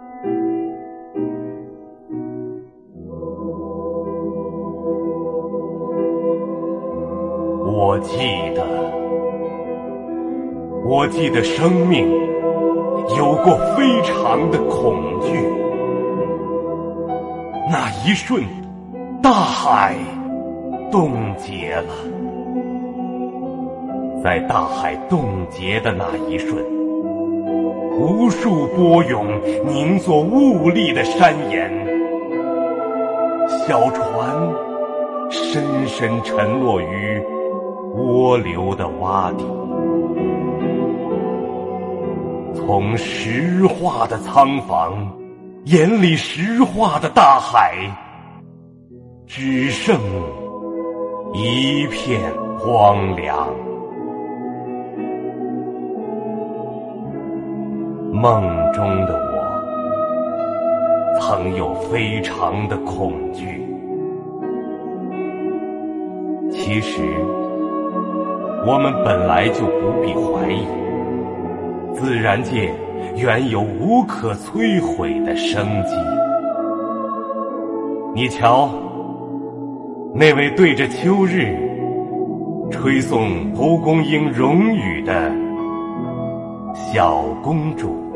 我记得，我记得生命有过非常的恐惧。那一瞬，大海冻结了。在大海冻结的那一瞬，无数波涌凝作雾粒的山岩，小船深深沉落于。涡流的洼地，从石化的仓房，眼里石化的大海，只剩一片荒凉。梦中的我，曾有非常的恐惧。其实。我们本来就不必怀疑，自然界原有无可摧毁的生机。你瞧，那位对着秋日吹送蒲公英荣誉的小公主。